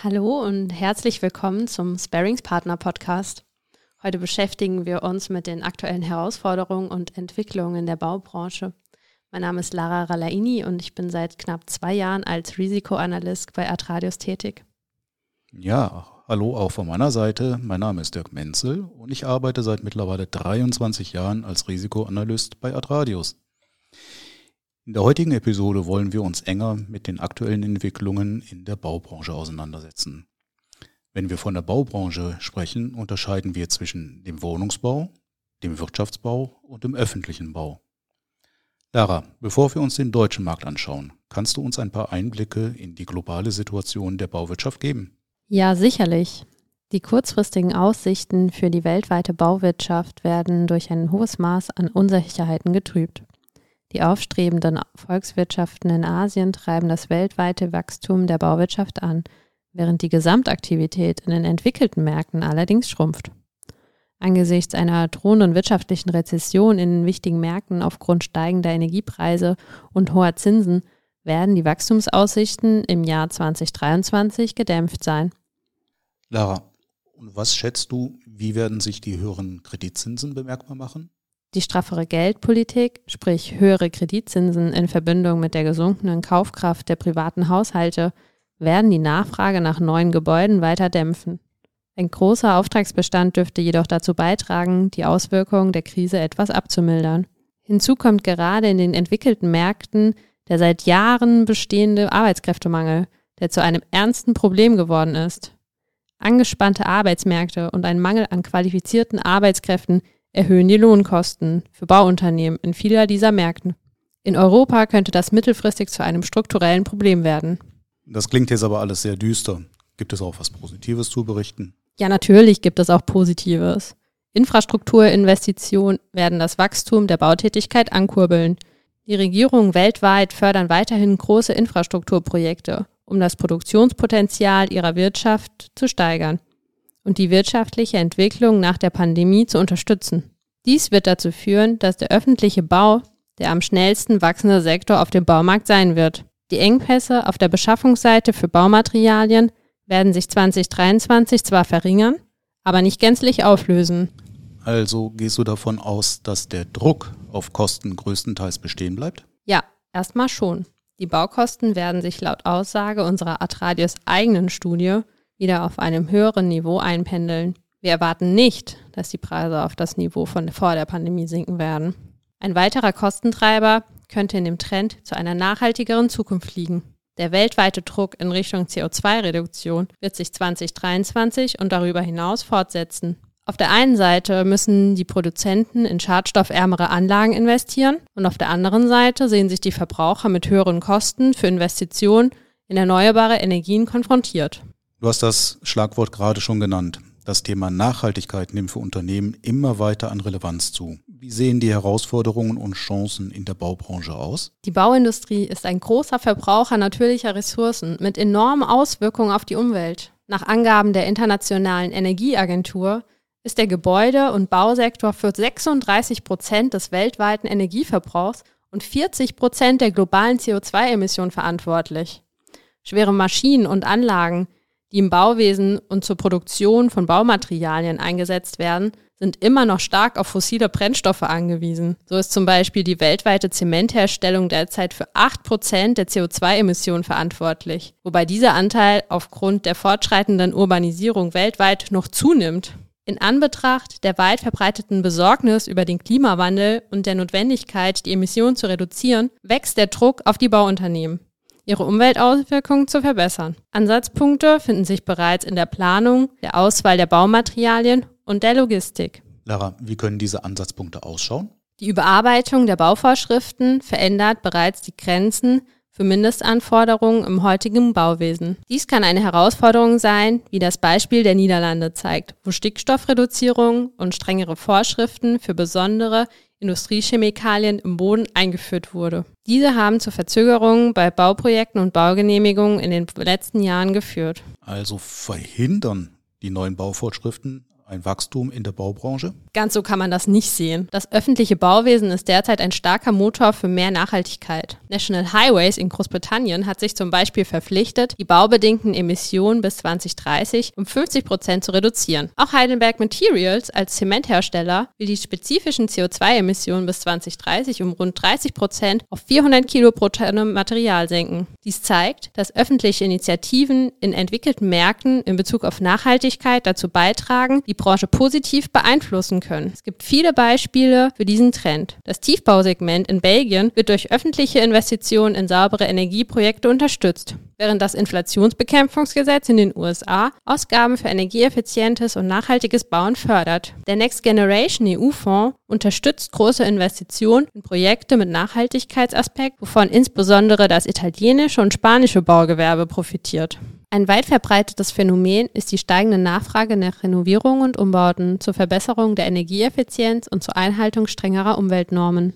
Hallo und herzlich willkommen zum Sparings Partner Podcast. Heute beschäftigen wir uns mit den aktuellen Herausforderungen und Entwicklungen der Baubranche. Mein Name ist Lara Ralaini und ich bin seit knapp zwei Jahren als Risikoanalyst bei Atradius tätig. Ja, hallo auch von meiner Seite. Mein Name ist Dirk Menzel und ich arbeite seit mittlerweile 23 Jahren als Risikoanalyst bei Atradius. In der heutigen Episode wollen wir uns enger mit den aktuellen Entwicklungen in der Baubranche auseinandersetzen. Wenn wir von der Baubranche sprechen, unterscheiden wir zwischen dem Wohnungsbau, dem Wirtschaftsbau und dem öffentlichen Bau. Lara, bevor wir uns den deutschen Markt anschauen, kannst du uns ein paar Einblicke in die globale Situation der Bauwirtschaft geben? Ja, sicherlich. Die kurzfristigen Aussichten für die weltweite Bauwirtschaft werden durch ein hohes Maß an Unsicherheiten getrübt. Die aufstrebenden Volkswirtschaften in Asien treiben das weltweite Wachstum der Bauwirtschaft an, während die Gesamtaktivität in den entwickelten Märkten allerdings schrumpft. Angesichts einer drohenden wirtschaftlichen Rezession in den wichtigen Märkten aufgrund steigender Energiepreise und hoher Zinsen werden die Wachstumsaussichten im Jahr 2023 gedämpft sein. Lara, und was schätzt du, wie werden sich die höheren Kreditzinsen bemerkbar machen? Die straffere Geldpolitik, sprich höhere Kreditzinsen in Verbindung mit der gesunkenen Kaufkraft der privaten Haushalte, werden die Nachfrage nach neuen Gebäuden weiter dämpfen. Ein großer Auftragsbestand dürfte jedoch dazu beitragen, die Auswirkungen der Krise etwas abzumildern. Hinzu kommt gerade in den entwickelten Märkten der seit Jahren bestehende Arbeitskräftemangel, der zu einem ernsten Problem geworden ist. Angespannte Arbeitsmärkte und ein Mangel an qualifizierten Arbeitskräften erhöhen die Lohnkosten für Bauunternehmen in vieler dieser Märkten. In Europa könnte das mittelfristig zu einem strukturellen Problem werden. Das klingt jetzt aber alles sehr düster. Gibt es auch was Positives zu berichten? Ja, natürlich gibt es auch Positives. Infrastrukturinvestitionen werden das Wachstum der Bautätigkeit ankurbeln. Die Regierungen weltweit fördern weiterhin große Infrastrukturprojekte, um das Produktionspotenzial ihrer Wirtschaft zu steigern und die wirtschaftliche Entwicklung nach der Pandemie zu unterstützen. Dies wird dazu führen, dass der öffentliche Bau der am schnellsten wachsende Sektor auf dem Baumarkt sein wird. Die Engpässe auf der Beschaffungsseite für Baumaterialien werden sich 2023 zwar verringern, aber nicht gänzlich auflösen. Also gehst du davon aus, dass der Druck auf Kosten größtenteils bestehen bleibt? Ja, erstmal schon. Die Baukosten werden sich laut Aussage unserer Atradius eigenen Studie wieder auf einem höheren Niveau einpendeln. Wir erwarten nicht, dass die Preise auf das Niveau von vor der Pandemie sinken werden. Ein weiterer Kostentreiber könnte in dem Trend zu einer nachhaltigeren Zukunft liegen. Der weltweite Druck in Richtung CO2-Reduktion wird sich 2023 und darüber hinaus fortsetzen. Auf der einen Seite müssen die Produzenten in schadstoffärmere Anlagen investieren und auf der anderen Seite sehen sich die Verbraucher mit höheren Kosten für Investitionen in erneuerbare Energien konfrontiert. Du hast das Schlagwort gerade schon genannt. Das Thema Nachhaltigkeit nimmt für Unternehmen immer weiter an Relevanz zu. Wie sehen die Herausforderungen und Chancen in der Baubranche aus? Die Bauindustrie ist ein großer Verbraucher natürlicher Ressourcen mit enormen Auswirkungen auf die Umwelt. Nach Angaben der Internationalen Energieagentur ist der Gebäude- und Bausektor für 36 Prozent des weltweiten Energieverbrauchs und 40 Prozent der globalen CO2-Emissionen verantwortlich. Schwere Maschinen und Anlagen die im Bauwesen und zur Produktion von Baumaterialien eingesetzt werden, sind immer noch stark auf fossile Brennstoffe angewiesen. So ist zum Beispiel die weltweite Zementherstellung derzeit für 8% der CO2-Emissionen verantwortlich, wobei dieser Anteil aufgrund der fortschreitenden Urbanisierung weltweit noch zunimmt. In Anbetracht der weit verbreiteten Besorgnis über den Klimawandel und der Notwendigkeit, die Emissionen zu reduzieren, wächst der Druck auf die Bauunternehmen ihre Umweltauswirkungen zu verbessern. Ansatzpunkte finden sich bereits in der Planung, der Auswahl der Baumaterialien und der Logistik. Lara, wie können diese Ansatzpunkte ausschauen? Die Überarbeitung der Bauvorschriften verändert bereits die Grenzen für Mindestanforderungen im heutigen Bauwesen. Dies kann eine Herausforderung sein, wie das Beispiel der Niederlande zeigt, wo Stickstoffreduzierung und strengere Vorschriften für besondere Industriechemikalien im Boden eingeführt wurde. Diese haben zu Verzögerungen bei Bauprojekten und Baugenehmigungen in den letzten Jahren geführt. Also verhindern die neuen Bauvorschriften ein Wachstum in der Baubranche? Ganz so kann man das nicht sehen. Das öffentliche Bauwesen ist derzeit ein starker Motor für mehr Nachhaltigkeit. National Highways in Großbritannien hat sich zum Beispiel verpflichtet, die baubedingten Emissionen bis 2030 um 50 Prozent zu reduzieren. Auch Heidelberg Materials als Zementhersteller will die spezifischen CO2-Emissionen bis 2030 um rund 30 Prozent auf 400 Kilo pro Tonne Material senken. Dies zeigt, dass öffentliche Initiativen in entwickelten Märkten in Bezug auf Nachhaltigkeit dazu beitragen, die Branche positiv beeinflussen können. Es gibt viele Beispiele für diesen Trend. Das Tiefbausegment in Belgien wird durch öffentliche Investitionen in saubere Energieprojekte unterstützt, während das Inflationsbekämpfungsgesetz in den USA Ausgaben für energieeffizientes und nachhaltiges Bauen fördert. Der Next Generation EU-Fonds unterstützt große Investitionen in Projekte mit Nachhaltigkeitsaspekt, wovon insbesondere das italienische und spanische Baugewerbe profitiert. Ein weit verbreitetes Phänomen ist die steigende Nachfrage nach Renovierungen und Umbauten zur Verbesserung der Energieeffizienz und zur Einhaltung strengerer Umweltnormen.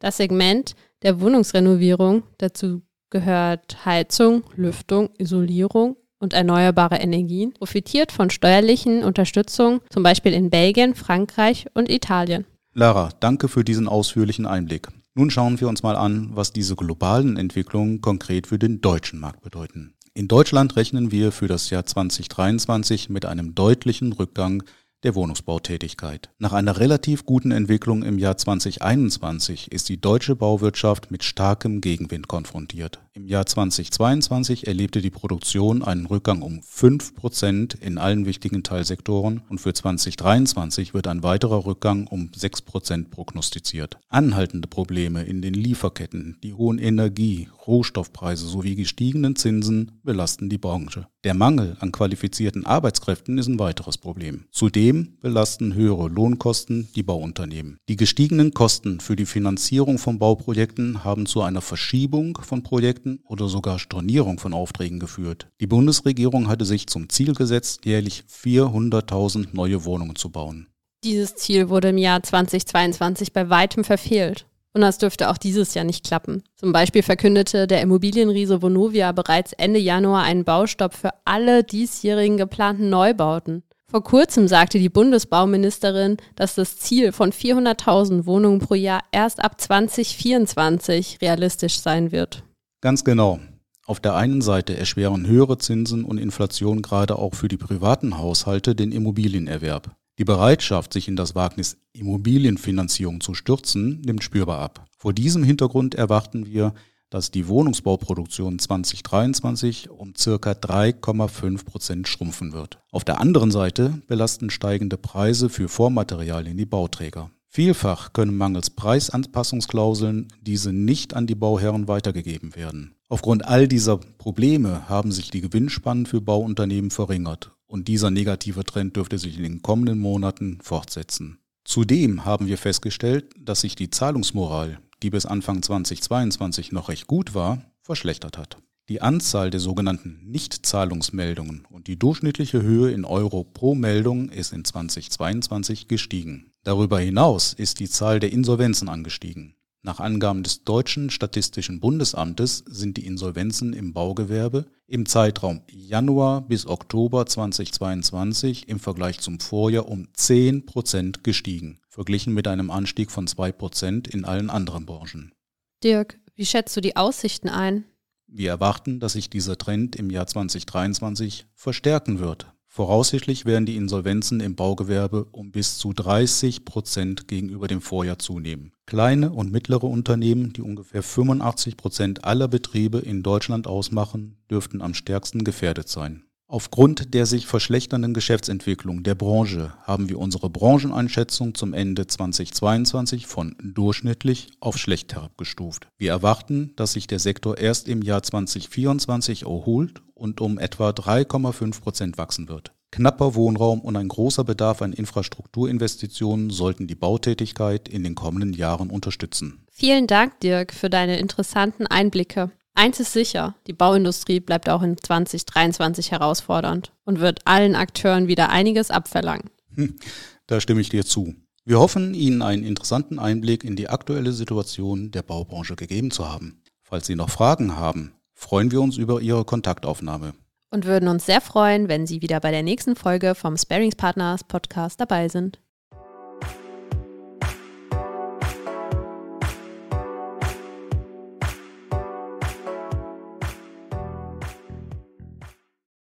Das Segment der Wohnungsrenovierung, dazu gehört Heizung, Lüftung, Isolierung und erneuerbare Energien, profitiert von steuerlichen Unterstützung, zum Beispiel in Belgien, Frankreich und Italien. Lara, danke für diesen ausführlichen Einblick. Nun schauen wir uns mal an, was diese globalen Entwicklungen konkret für den deutschen Markt bedeuten. In Deutschland rechnen wir für das Jahr 2023 mit einem deutlichen Rückgang der Wohnungsbautätigkeit. Nach einer relativ guten Entwicklung im Jahr 2021 ist die deutsche Bauwirtschaft mit starkem Gegenwind konfrontiert. Im Jahr 2022 erlebte die Produktion einen Rückgang um 5% in allen wichtigen Teilsektoren und für 2023 wird ein weiterer Rückgang um 6% prognostiziert. Anhaltende Probleme in den Lieferketten, die hohen Energie-, Rohstoffpreise sowie gestiegenen Zinsen belasten die Branche. Der Mangel an qualifizierten Arbeitskräften ist ein weiteres Problem. Zudem belasten höhere Lohnkosten die Bauunternehmen. Die gestiegenen Kosten für die Finanzierung von Bauprojekten haben zu einer Verschiebung von Projekten oder sogar Stornierung von Aufträgen geführt. Die Bundesregierung hatte sich zum Ziel gesetzt, jährlich 400.000 neue Wohnungen zu bauen. Dieses Ziel wurde im Jahr 2022 bei weitem verfehlt. Und das dürfte auch dieses Jahr nicht klappen. Zum Beispiel verkündete der Immobilienriese Vonovia bereits Ende Januar einen Baustopp für alle diesjährigen geplanten Neubauten. Vor kurzem sagte die Bundesbauministerin, dass das Ziel von 400.000 Wohnungen pro Jahr erst ab 2024 realistisch sein wird. Ganz genau. Auf der einen Seite erschweren höhere Zinsen und Inflation gerade auch für die privaten Haushalte den Immobilienerwerb. Die Bereitschaft, sich in das Wagnis Immobilienfinanzierung zu stürzen, nimmt spürbar ab. Vor diesem Hintergrund erwarten wir, dass die Wohnungsbauproduktion 2023 um circa 3,5 Prozent schrumpfen wird. Auf der anderen Seite belasten steigende Preise für Vormaterialien die Bauträger. Vielfach können mangels Preisanpassungsklauseln diese nicht an die Bauherren weitergegeben werden. Aufgrund all dieser Probleme haben sich die Gewinnspannen für Bauunternehmen verringert und dieser negative Trend dürfte sich in den kommenden Monaten fortsetzen. Zudem haben wir festgestellt, dass sich die Zahlungsmoral, die bis Anfang 2022 noch recht gut war, verschlechtert hat. Die Anzahl der sogenannten Nichtzahlungsmeldungen und die durchschnittliche Höhe in Euro pro Meldung ist in 2022 gestiegen. Darüber hinaus ist die Zahl der Insolvenzen angestiegen. Nach Angaben des Deutschen Statistischen Bundesamtes sind die Insolvenzen im Baugewerbe im Zeitraum Januar bis Oktober 2022 im Vergleich zum Vorjahr um 10 Prozent gestiegen, verglichen mit einem Anstieg von 2 Prozent in allen anderen Branchen. Dirk, wie schätzt du die Aussichten ein? Wir erwarten, dass sich dieser Trend im Jahr 2023 verstärken wird. Voraussichtlich werden die Insolvenzen im Baugewerbe um bis zu 30 Prozent gegenüber dem Vorjahr zunehmen. Kleine und mittlere Unternehmen, die ungefähr 85 Prozent aller Betriebe in Deutschland ausmachen, dürften am stärksten gefährdet sein. Aufgrund der sich verschlechternden Geschäftsentwicklung der Branche haben wir unsere Brancheneinschätzung zum Ende 2022 von durchschnittlich auf schlecht herabgestuft. Wir erwarten, dass sich der Sektor erst im Jahr 2024 erholt und um etwa 3,5 Prozent wachsen wird. Knapper Wohnraum und ein großer Bedarf an Infrastrukturinvestitionen sollten die Bautätigkeit in den kommenden Jahren unterstützen. Vielen Dank, Dirk, für deine interessanten Einblicke. Eins ist sicher, die Bauindustrie bleibt auch in 2023 herausfordernd und wird allen Akteuren wieder einiges abverlangen. Hm, da stimme ich dir zu. Wir hoffen, Ihnen einen interessanten Einblick in die aktuelle Situation der Baubranche gegeben zu haben. Falls Sie noch Fragen haben, freuen wir uns über Ihre Kontaktaufnahme. und würden uns sehr freuen, wenn Sie wieder bei der nächsten Folge vom Sparings Partners Podcast dabei sind.